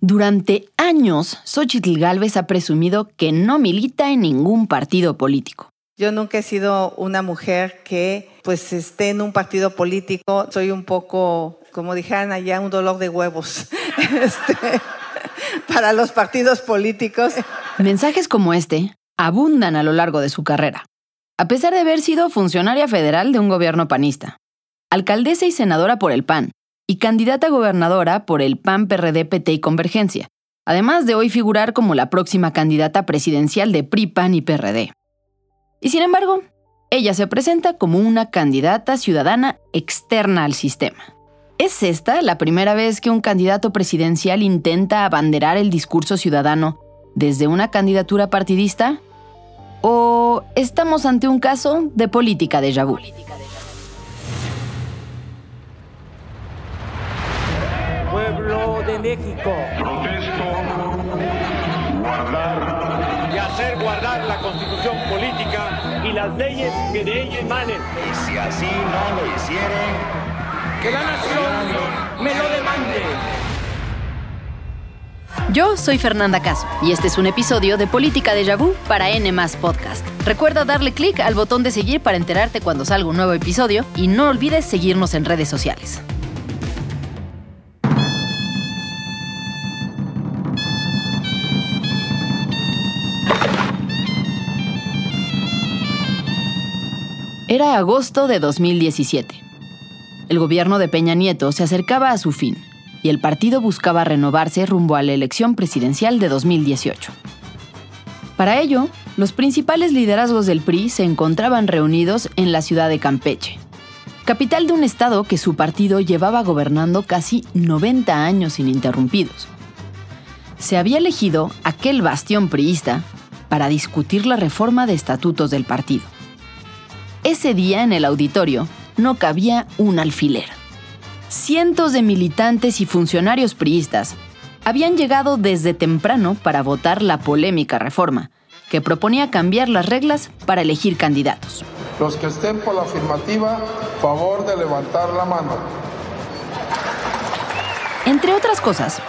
Durante años, Xochitl Gálvez ha presumido que no milita en ningún partido político. Yo nunca he sido una mujer que pues esté en un partido político. Soy un poco, como dijeran allá, un dolor de huevos este, para los partidos políticos. Mensajes como este abundan a lo largo de su carrera, a pesar de haber sido funcionaria federal de un gobierno panista, alcaldesa y senadora por el PAN, y candidata gobernadora por el PAN, PRD, PT y Convergencia, además de hoy figurar como la próxima candidata presidencial de PRI, PAN y PRD. Y sin embargo, ella se presenta como una candidata ciudadana externa al sistema. ¿Es esta la primera vez que un candidato presidencial intenta abanderar el discurso ciudadano desde una candidatura partidista? ¿O estamos ante un caso de política de vu? De México. Protesto guardar y hacer guardar la constitución política y las leyes que de ella emanen. Y si así no lo hicieren, que la nación me lo demande. Yo soy Fernanda Caso y este es un episodio de Política de Vu para N Podcast. Recuerda darle clic al botón de seguir para enterarte cuando salga un nuevo episodio y no olvides seguirnos en redes sociales. Era agosto de 2017. El gobierno de Peña Nieto se acercaba a su fin y el partido buscaba renovarse rumbo a la elección presidencial de 2018. Para ello, los principales liderazgos del PRI se encontraban reunidos en la ciudad de Campeche, capital de un estado que su partido llevaba gobernando casi 90 años ininterrumpidos. Se había elegido aquel bastión priista para discutir la reforma de estatutos del partido. Ese día en el auditorio no cabía un alfiler. Cientos de militantes y funcionarios priistas habían llegado desde temprano para votar la polémica reforma, que proponía cambiar las reglas para elegir candidatos. Los que estén por la afirmativa, favor de levantar la mano. Entre otras cosas,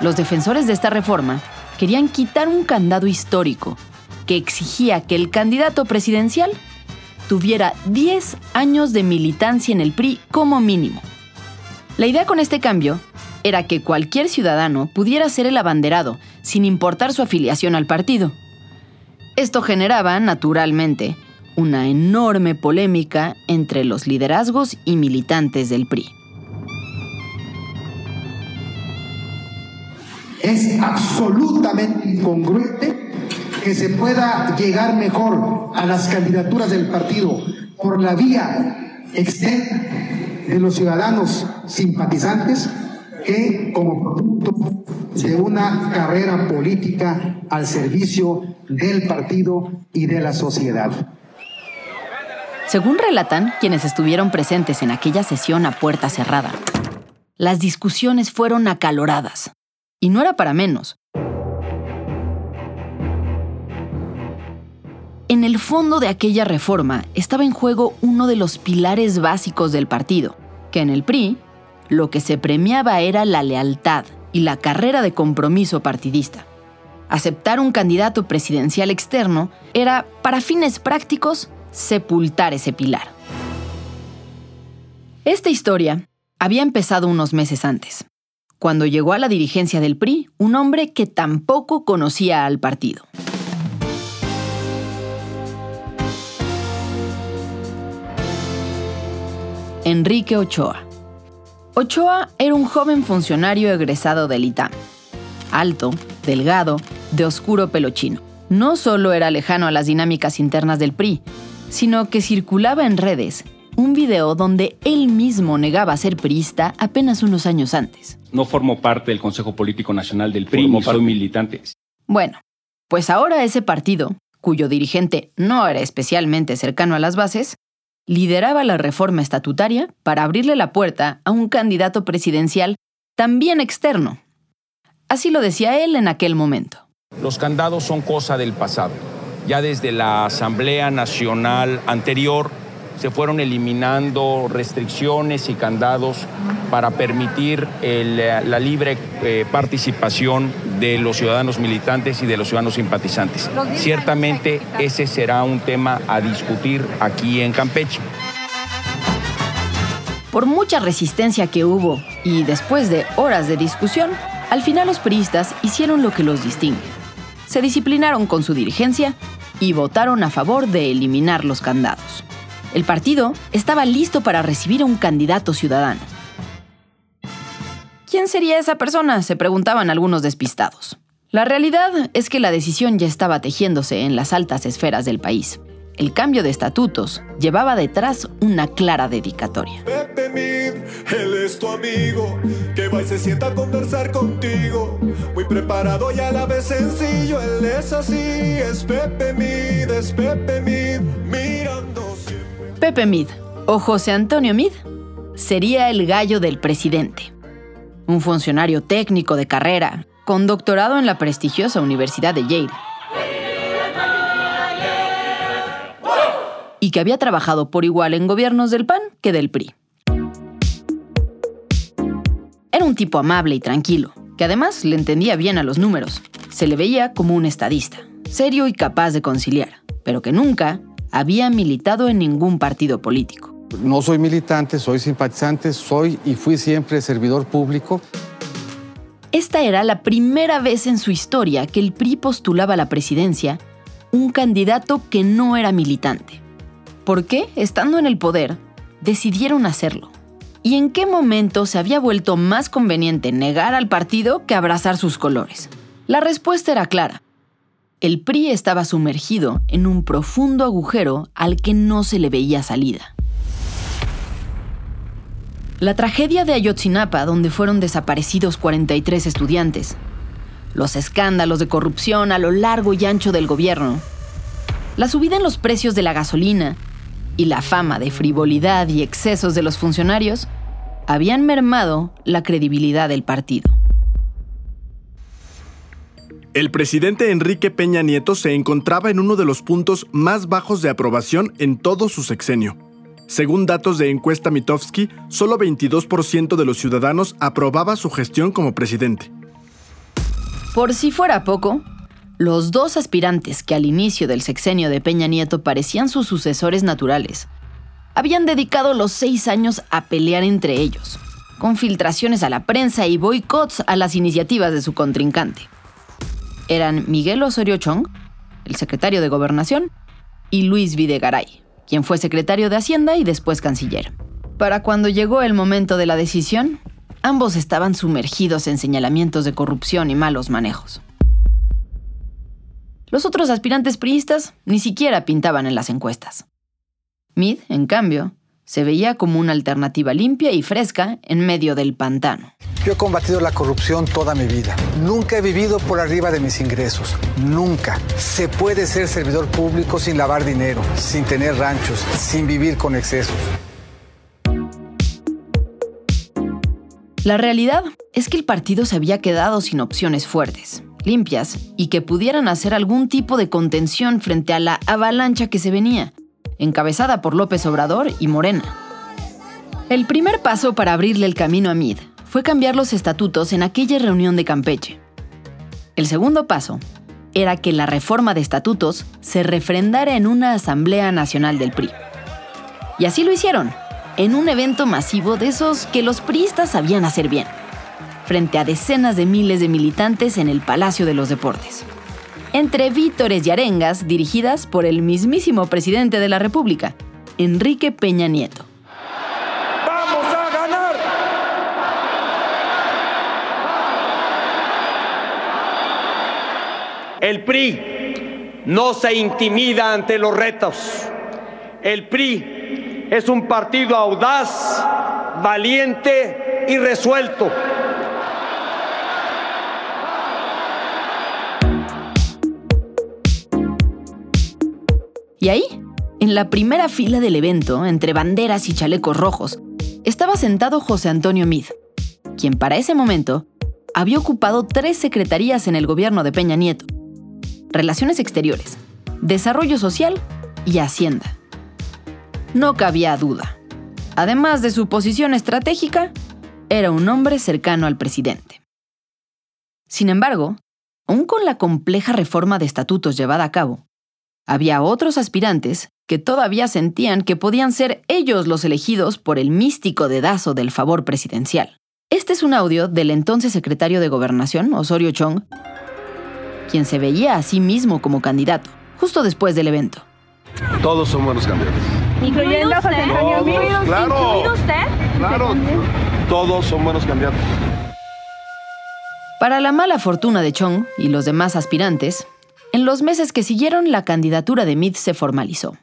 los defensores de esta reforma querían quitar un candado histórico que exigía que el candidato presidencial tuviera 10 años de militancia en el PRI como mínimo. La idea con este cambio era que cualquier ciudadano pudiera ser el abanderado, sin importar su afiliación al partido. Esto generaba, naturalmente, una enorme polémica entre los liderazgos y militantes del PRI. Es absolutamente incongruente que se pueda llegar mejor a las candidaturas del partido por la vía externa de los ciudadanos simpatizantes que como producto de una carrera política al servicio del partido y de la sociedad. Según relatan quienes estuvieron presentes en aquella sesión a puerta cerrada, las discusiones fueron acaloradas. Y no era para menos, En el fondo de aquella reforma estaba en juego uno de los pilares básicos del partido, que en el PRI lo que se premiaba era la lealtad y la carrera de compromiso partidista. Aceptar un candidato presidencial externo era, para fines prácticos, sepultar ese pilar. Esta historia había empezado unos meses antes, cuando llegó a la dirigencia del PRI un hombre que tampoco conocía al partido. Enrique Ochoa. Ochoa era un joven funcionario egresado del ITAM. Alto, delgado, de oscuro pelo chino. No solo era lejano a las dinámicas internas del PRI, sino que circulaba en redes un video donde él mismo negaba ser priista apenas unos años antes. No formo parte del Consejo Político Nacional del PRI, ni soy militante. Bueno, pues ahora ese partido, cuyo dirigente no era especialmente cercano a las bases, lideraba la reforma estatutaria para abrirle la puerta a un candidato presidencial también externo. Así lo decía él en aquel momento. Los candados son cosa del pasado. Ya desde la Asamblea Nacional anterior se fueron eliminando restricciones y candados para permitir la libre eh, participación de los ciudadanos militantes y de los ciudadanos simpatizantes. Ciertamente ese será un tema a discutir aquí en Campeche. Por mucha resistencia que hubo y después de horas de discusión, al final los priistas hicieron lo que los distingue. Se disciplinaron con su dirigencia y votaron a favor de eliminar los candados. El partido estaba listo para recibir a un candidato ciudadano. ¿Quién sería esa persona? se preguntaban algunos despistados. La realidad es que la decisión ya estaba tejiéndose en las altas esferas del país. El cambio de estatutos llevaba detrás una clara dedicatoria. Pepe Mid, él es tu amigo, que va y se sienta a conversar contigo. Muy preparado y a la vez sencillo, él es así, es Pepe Mid, es Pepe Mid, siempre. Pepe Mid, o José Antonio Mid, sería el gallo del presidente. Un funcionario técnico de carrera, con doctorado en la prestigiosa Universidad de Yale. Y que había trabajado por igual en gobiernos del PAN que del PRI. Era un tipo amable y tranquilo, que además le entendía bien a los números. Se le veía como un estadista, serio y capaz de conciliar, pero que nunca había militado en ningún partido político. No soy militante, soy simpatizante, soy y fui siempre servidor público. Esta era la primera vez en su historia que el PRI postulaba a la presidencia un candidato que no era militante. ¿Por qué, estando en el poder, decidieron hacerlo? ¿Y en qué momento se había vuelto más conveniente negar al partido que abrazar sus colores? La respuesta era clara. El PRI estaba sumergido en un profundo agujero al que no se le veía salida. La tragedia de Ayotzinapa, donde fueron desaparecidos 43 estudiantes. Los escándalos de corrupción a lo largo y ancho del gobierno. La subida en los precios de la gasolina y la fama de frivolidad y excesos de los funcionarios habían mermado la credibilidad del partido. El presidente Enrique Peña Nieto se encontraba en uno de los puntos más bajos de aprobación en todo su sexenio. Según datos de encuesta Mitofsky, solo 22% de los ciudadanos aprobaba su gestión como presidente. Por si fuera poco, los dos aspirantes que al inicio del sexenio de Peña Nieto parecían sus sucesores naturales, habían dedicado los seis años a pelear entre ellos, con filtraciones a la prensa y boicots a las iniciativas de su contrincante. Eran Miguel Osorio Chong, el secretario de Gobernación, y Luis Videgaray, quien fue secretario de Hacienda y después canciller. Para cuando llegó el momento de la decisión, ambos estaban sumergidos en señalamientos de corrupción y malos manejos. Los otros aspirantes priistas ni siquiera pintaban en las encuestas. Mid, en cambio, se veía como una alternativa limpia y fresca en medio del pantano. Yo he combatido la corrupción toda mi vida. Nunca he vivido por arriba de mis ingresos. Nunca. Se puede ser servidor público sin lavar dinero, sin tener ranchos, sin vivir con excesos. La realidad es que el partido se había quedado sin opciones fuertes, limpias y que pudieran hacer algún tipo de contención frente a la avalancha que se venía encabezada por López Obrador y Morena. El primer paso para abrirle el camino a Mid fue cambiar los estatutos en aquella reunión de Campeche. El segundo paso era que la reforma de estatutos se refrendara en una Asamblea Nacional del PRI. Y así lo hicieron, en un evento masivo de esos que los priistas sabían hacer bien, frente a decenas de miles de militantes en el Palacio de los Deportes entre vítores y arengas dirigidas por el mismísimo presidente de la República, Enrique Peña Nieto. ¡Vamos a ganar! El PRI no se intimida ante los retos. El PRI es un partido audaz, valiente y resuelto. Y ahí, en la primera fila del evento, entre banderas y chalecos rojos, estaba sentado José Antonio Mid, quien para ese momento había ocupado tres secretarías en el gobierno de Peña Nieto. Relaciones Exteriores, Desarrollo Social y Hacienda. no cabía duda. Además de su posición estratégica, era un hombre cercano al presidente. Sin embargo, aún con la compleja reforma de estatutos llevada a cabo, había otros aspirantes que todavía sentían que podían ser ellos los elegidos por el místico dedazo del favor presidencial. Este es un audio del entonces secretario de Gobernación, Osorio Chong, quien se veía a sí mismo como candidato, justo después del evento. Todos son buenos candidatos. ¿Incluyendo a José Antonio Todos, claro. ¿Incluido usted? Claro, todos son buenos candidatos. Para la mala fortuna de Chong y los demás aspirantes, en los meses que siguieron la candidatura de Meade se formalizó.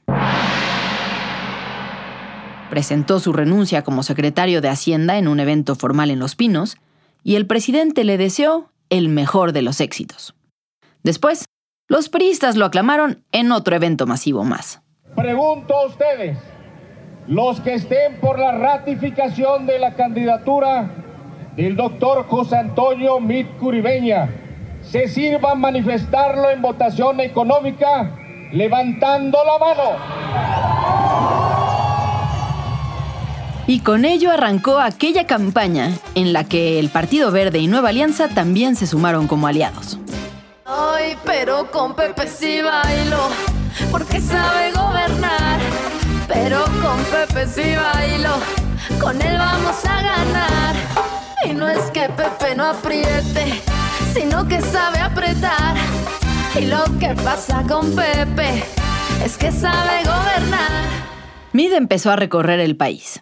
Presentó su renuncia como secretario de Hacienda en un evento formal en Los Pinos y el presidente le deseó el mejor de los éxitos. Después, los priistas lo aclamaron en otro evento masivo más. Pregunto a ustedes, los que estén por la ratificación de la candidatura del doctor José Antonio Mit Curibeña, se sirvan manifestarlo en votación económica levantando la mano. Y con ello arrancó aquella campaña en la que el Partido Verde y Nueva Alianza también se sumaron como aliados. Ay, pero con Pepe sí bailo, porque sabe gobernar. Pero con Pepe sí bailo, con él vamos a ganar. Y no es que Pepe no apriete, sino que sabe apretar. Y lo que pasa con Pepe es que sabe gobernar. Mid empezó a recorrer el país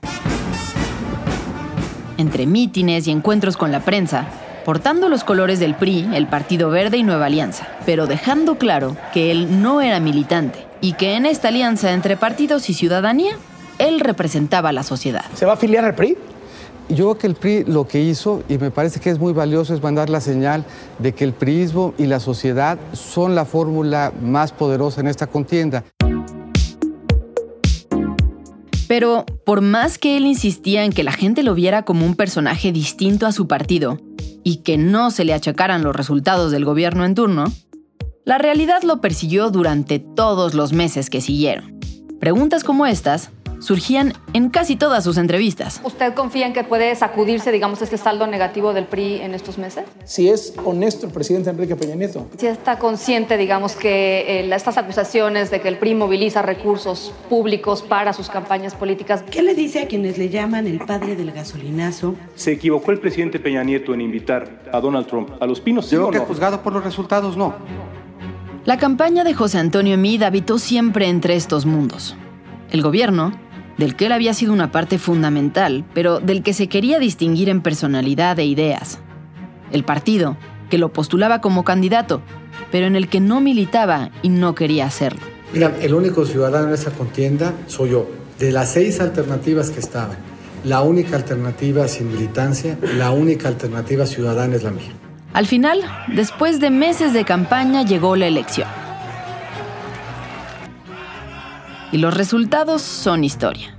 entre mítines y encuentros con la prensa, portando los colores del PRI, el Partido Verde y Nueva Alianza, pero dejando claro que él no era militante y que en esta alianza entre partidos y ciudadanía, él representaba a la sociedad. ¿Se va a afiliar al PRI? Yo creo que el PRI lo que hizo, y me parece que es muy valioso, es mandar la señal de que el PRIismo y la sociedad son la fórmula más poderosa en esta contienda. Pero por más que él insistía en que la gente lo viera como un personaje distinto a su partido y que no se le achacaran los resultados del gobierno en turno, la realidad lo persiguió durante todos los meses que siguieron. Preguntas como estas surgían en casi todas sus entrevistas. ¿Usted confía en que puede sacudirse, digamos, este saldo negativo del PRI en estos meses? Si es honesto el presidente Enrique Peña Nieto. Si está consciente, digamos, que eh, estas acusaciones de que el PRI moviliza recursos públicos para sus campañas políticas. ¿Qué le dice a quienes le llaman el padre del gasolinazo? ¿Se equivocó el presidente Peña Nieto en invitar a Donald Trump a los pinos? Yo creo que juzgado por los resultados, no. La campaña de José Antonio Mid habitó siempre entre estos mundos. El gobierno del que él había sido una parte fundamental, pero del que se quería distinguir en personalidad e ideas. El partido, que lo postulaba como candidato, pero en el que no militaba y no quería hacerlo. Mira, el único ciudadano en esa contienda soy yo. De las seis alternativas que estaban, la única alternativa sin militancia, la única alternativa ciudadana es la mía. Al final, después de meses de campaña, llegó la elección. Y los resultados son historia.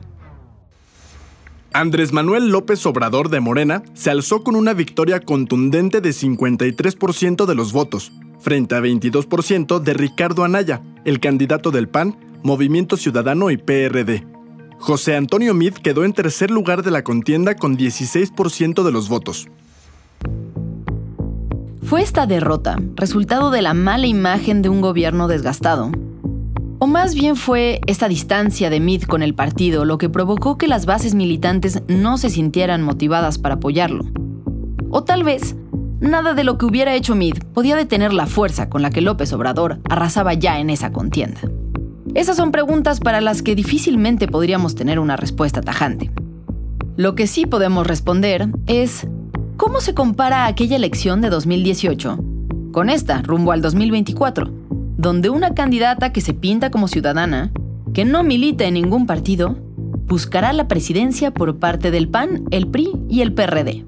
Andrés Manuel López Obrador de Morena se alzó con una victoria contundente de 53% de los votos, frente a 22% de Ricardo Anaya, el candidato del PAN, Movimiento Ciudadano y PRD. José Antonio Mid quedó en tercer lugar de la contienda con 16% de los votos. Fue esta derrota resultado de la mala imagen de un gobierno desgastado, o más bien fue esta distancia de Meade con el partido lo que provocó que las bases militantes no se sintieran motivadas para apoyarlo. O tal vez, nada de lo que hubiera hecho Meade podía detener la fuerza con la que López Obrador arrasaba ya en esa contienda. Esas son preguntas para las que difícilmente podríamos tener una respuesta tajante. Lo que sí podemos responder es, ¿cómo se compara aquella elección de 2018 con esta rumbo al 2024? Donde una candidata que se pinta como ciudadana, que no milita en ningún partido, buscará la presidencia por parte del PAN, el PRI y el PRD.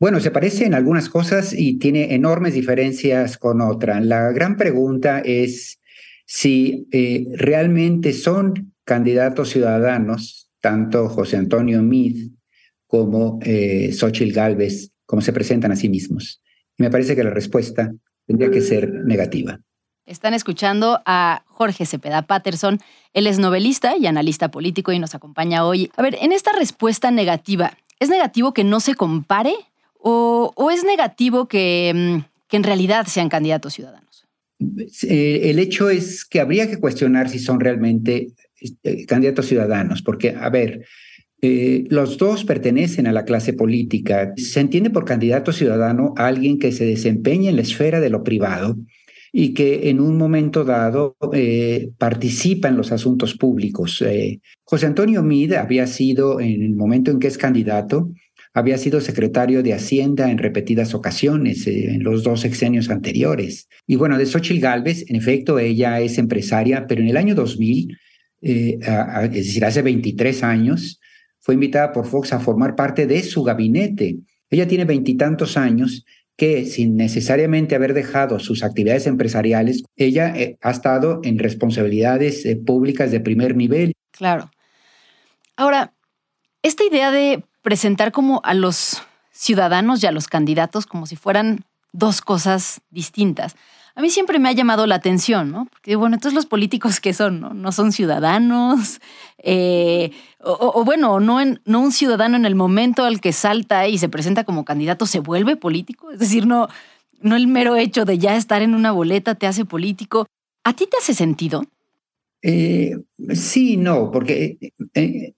Bueno, se parece en algunas cosas y tiene enormes diferencias con otras. La gran pregunta es si eh, realmente son candidatos ciudadanos, tanto José Antonio Mid como eh, Xochitl Gálvez, como se presentan a sí mismos. Y me parece que la respuesta tendría que ser negativa. Están escuchando a Jorge Cepeda Patterson. Él es novelista y analista político y nos acompaña hoy. A ver, en esta respuesta negativa, ¿es negativo que no se compare o, es negativo que, mm, que en realidad sean candidatos ciudadanos? Eh, el hecho es que habría que cuestionar si son realmente eh, candidatos ciudadanos, porque, a ver, eh, los dos pertenecen a la clase política. Se entiende por candidato ciudadano a alguien que se desempeña en la esfera de lo privado y que en un momento dado eh, participa en los asuntos públicos. Eh, José Antonio Mid había sido, en el momento en que es candidato, había sido secretario de Hacienda en repetidas ocasiones eh, en los dos sexenios anteriores. Y bueno, de Xochitl Galvez, en efecto, ella es empresaria, pero en el año 2000, es decir, hace 23 años, fue invitada por Fox a formar parte de su gabinete. Ella tiene veintitantos años que sin necesariamente haber dejado sus actividades empresariales, ella eh, ha estado en responsabilidades eh, públicas de primer nivel. Claro. Ahora, esta idea de presentar como a los ciudadanos y a los candidatos como si fueran dos cosas distintas, a mí siempre me ha llamado la atención, ¿no? Porque, bueno, entonces los políticos que son, ¿no? No son ciudadanos, eh, o, bueno, no, un ciudadano en el momento al que salta y se presenta como candidato se vuelve político, es decir, no, no el mero hecho de ya estar en una boleta te hace político. ¿A ti te hace sentido? Eh, sí, no, porque eh,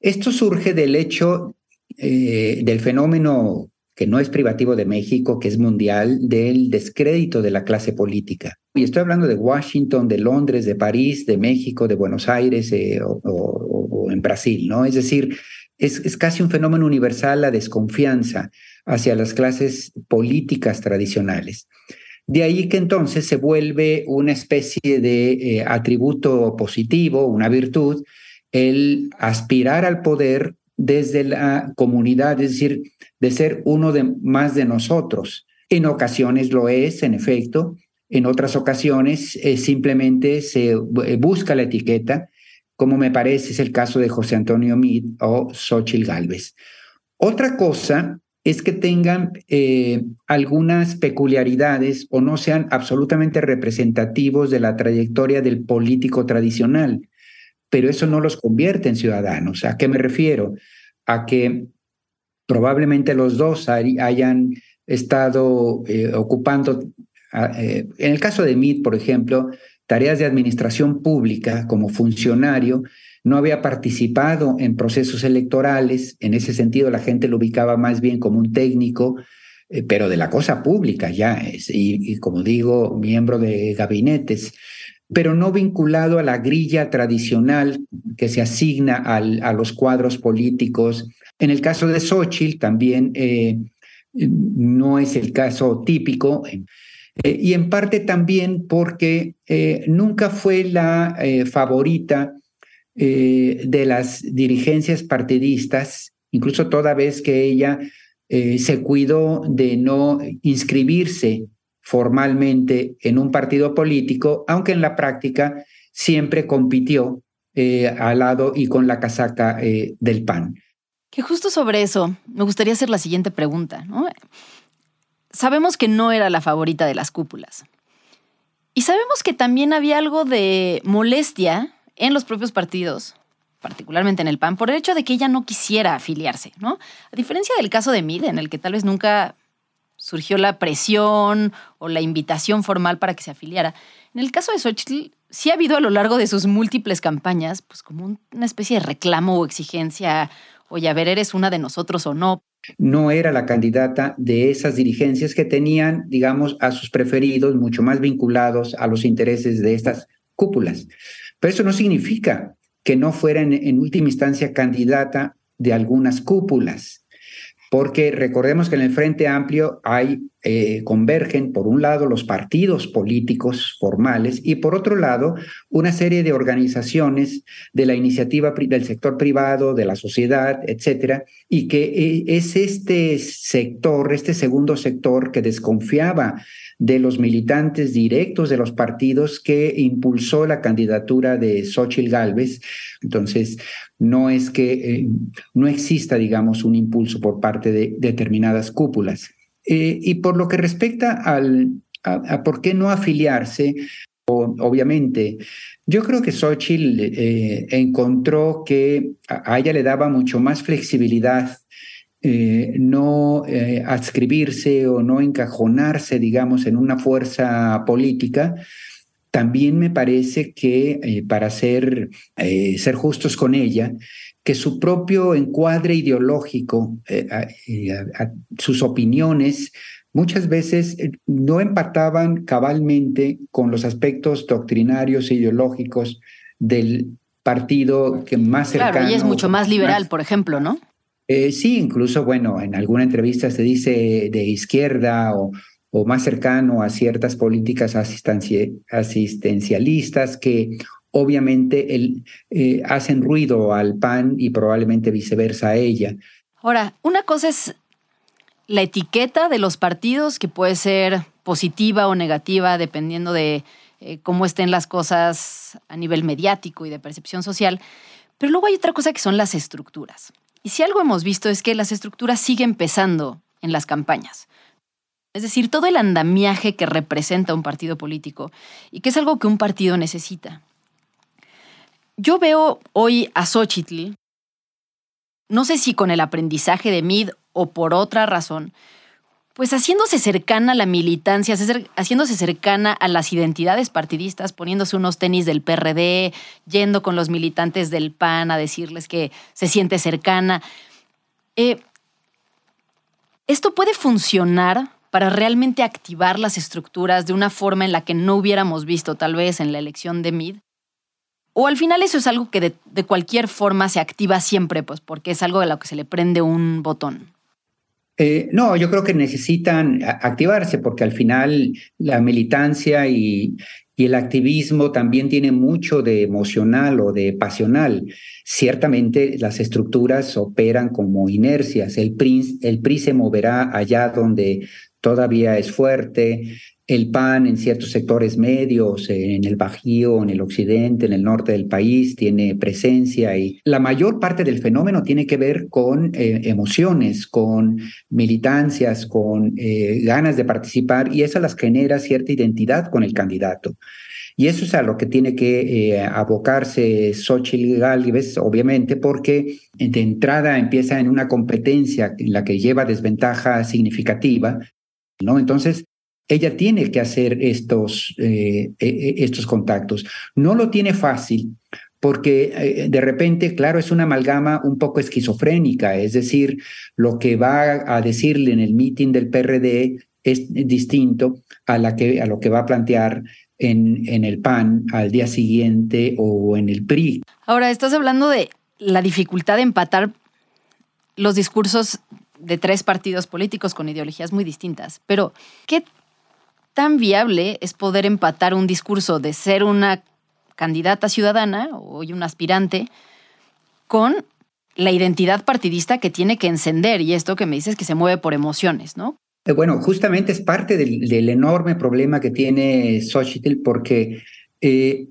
esto surge del hecho del fenómeno que no es privativo de México, que es mundial, del descrédito de la clase política. Y estoy hablando de Washington, de Londres, de París, de México, de Buenos Aires eh, o, en Brasil, ¿no? Es decir, es, casi un fenómeno universal la desconfianza hacia las clases políticas tradicionales. De ahí que entonces se vuelve una especie de eh, atributo positivo, una virtud, el aspirar al poder desde la comunidad, es decir, de ser uno de más de nosotros. En ocasiones lo es, en efecto, en otras ocasiones eh, simplemente se eh, busca la etiqueta, como me parece es el caso de José Antonio Mid o Xochil Gálvez. Otra cosa es que tengan eh, algunas peculiaridades o no sean absolutamente representativos de la trayectoria del político tradicional, pero eso no los convierte en ciudadanos. ¿A qué me refiero? A que probablemente los dos hayan estado eh, ocupando, eh, en el caso de MIT, por ejemplo, tareas de administración pública como funcionario, no había participado en procesos electorales, en ese sentido la gente lo ubicaba más bien como un técnico, eh, pero de la cosa pública ya, y, como digo, miembro de gabinetes pero no vinculado a la grilla tradicional que se asigna a los cuadros políticos en el caso de Xochitl también eh, no es el caso típico. Eh, y en parte también porque eh, nunca fue la favorita de las dirigencias partidistas, incluso toda vez que ella se cuidó de no inscribirse formalmente en un partido político, aunque en la práctica siempre compitió al lado y con la casaca del PAN. Que justo sobre eso me gustaría hacer la siguiente pregunta. Sabemos que no era la favorita de las cúpulas. Y sabemos que también había algo de molestia en los propios partidos, particularmente en el PAN, por el hecho de que ella no quisiera afiliarse, ¿no? A diferencia del caso de Mide, en el que tal vez nunca surgió la presión o la invitación formal para que se afiliara. En el caso de Xochitl, sí ha habido a lo largo de sus múltiples campañas, pues como una especie de reclamo o exigencia oye, a ver, eres una de nosotros o no. No era la candidata de esas dirigencias que tenían, digamos, a sus preferidos mucho más vinculados a los intereses de estas cúpulas. Pero eso no significa que no fuera en, última instancia candidata de algunas cúpulas porque recordemos que en el Frente Amplio hay, eh, convergen, por un lado, los partidos políticos formales y por otro lado, una serie de organizaciones de la iniciativa del sector privado, de la sociedad, etcétera, y que eh, es este sector, este segundo sector que desconfiaba de los militantes directos de los partidos que impulsó la candidatura de Xochitl Gálvez. Entonces, no es que eh, no exista, digamos, un impulso por parte de determinadas cúpulas. Eh, y por lo que respecta al, a, por qué no afiliarse. obviamente, yo creo que Xochitl eh, encontró que a, ella le daba mucho más flexibilidad eh, no adscribirse o no encajonarse, digamos, en una fuerza política, también me parece que para ser, ser justos con ella, que su propio encuadre ideológico, sus opiniones, muchas veces eh, no empataban cabalmente con los aspectos doctrinarios e ideológicos del partido que más cercano. Claro, y es mucho más liberal, por ejemplo, ¿no? Eh, sí, incluso, bueno, en alguna entrevista se dice de izquierda o, o más cercano a ciertas políticas asistencialistas que obviamente el, eh, hacen ruido al PAN y probablemente viceversa a ella. Ahora, una cosa es la etiqueta de los partidos, que puede ser positiva o negativa dependiendo de eh, cómo estén las cosas a nivel mediático y de percepción social. Pero luego hay otra cosa que son las estructuras. Y si algo hemos visto es que las estructuras siguen pesando en las campañas. Es decir, todo el andamiaje que representa un partido político y que es algo que un partido necesita. Yo veo hoy a Xochitl, no sé si con el aprendizaje de Mid o por otra razón, pues haciéndose cercana a la militancia, haciéndose cercana a las identidades partidistas, poniéndose unos tenis del PRD, yendo con los militantes del PAN a decirles que se siente cercana. Eh, esto puede funcionar para realmente activar las estructuras de una forma en la que no hubiéramos visto tal vez en la elección de Mid. O al final eso es algo que de, cualquier forma se activa siempre, pues porque es algo de lo que se le prende un botón. Eh, no, yo creo que necesitan activarse porque al final la militancia y, el activismo también tiene mucho de emocional o de pasional. Ciertamente las estructuras operan como inercias. El PRI, el PRI se moverá allá donde todavía es fuerte, el PAN en ciertos sectores medios, en el Bajío, en el occidente, en el norte del país, tiene presencia y la mayor parte del fenómeno tiene que ver con eh, emociones, con militancias, con eh, ganas de participar y eso las genera cierta identidad con el candidato. Y eso es a lo que tiene que eh, abocarse Xochitl Gálvez, obviamente, porque de entrada empieza en una competencia en la que lleva desventaja significativa, ¿no? Entonces, ella tiene que hacer estos, eh, e, e, estos contactos. No lo tiene fácil porque eh, de repente, claro, es una amalgama un poco esquizofrénica, es decir, lo que va a decirle en el meeting del PRD es distinto a, a lo que va a plantear en, en el PAN al día siguiente o en el PRI. Ahora, estás hablando de la dificultad de empatar los discursos de tres partidos políticos con ideologías muy distintas, pero ¿qué tan viable es poder empatar un discurso de ser una candidata ciudadana o un aspirante con la identidad partidista que tiene que encender y esto que me dices que se mueve por emociones, ¿no? Eh, bueno, justamente es parte del, enorme problema que tiene Xochitl porque eh,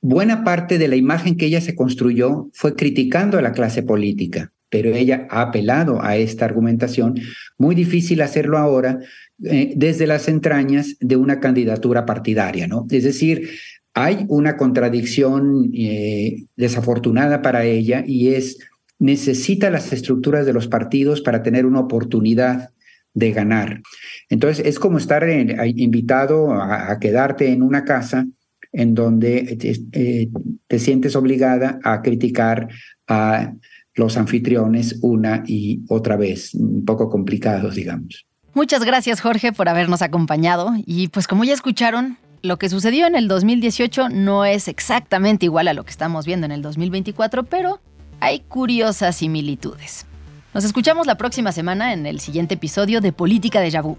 buena parte de la imagen que ella se construyó fue criticando a la clase política, pero ella ha apelado a esta argumentación. Muy difícil hacerlo ahora eh, desde las entrañas de una candidatura partidaria, ¿no? Es decir, hay una contradicción eh, desafortunada para ella y es necesita las estructuras de los partidos para tener una oportunidad de ganar. Entonces, es como estar invitado a, quedarte en una casa en donde eh, te sientes obligada a criticar a los anfitriones una y otra vez, un poco complicados, digamos. Muchas gracias Jorge por habernos acompañado y pues como ya escucharon, lo que sucedió en el 2018 no es exactamente igual a lo que estamos viendo en el 2024, pero hay curiosas similitudes. Nos escuchamos la próxima semana en el siguiente episodio de Política de Yabú.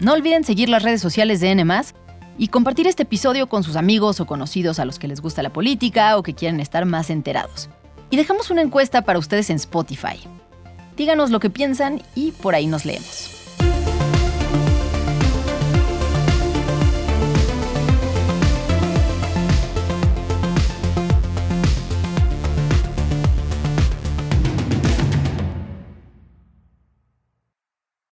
No olviden seguir las redes sociales de N y compartir este episodio con sus amigos o conocidos a los que les gusta la política o que quieren estar más enterados. Y dejamos una encuesta para ustedes en Spotify. Díganos lo que piensan y por ahí nos leemos.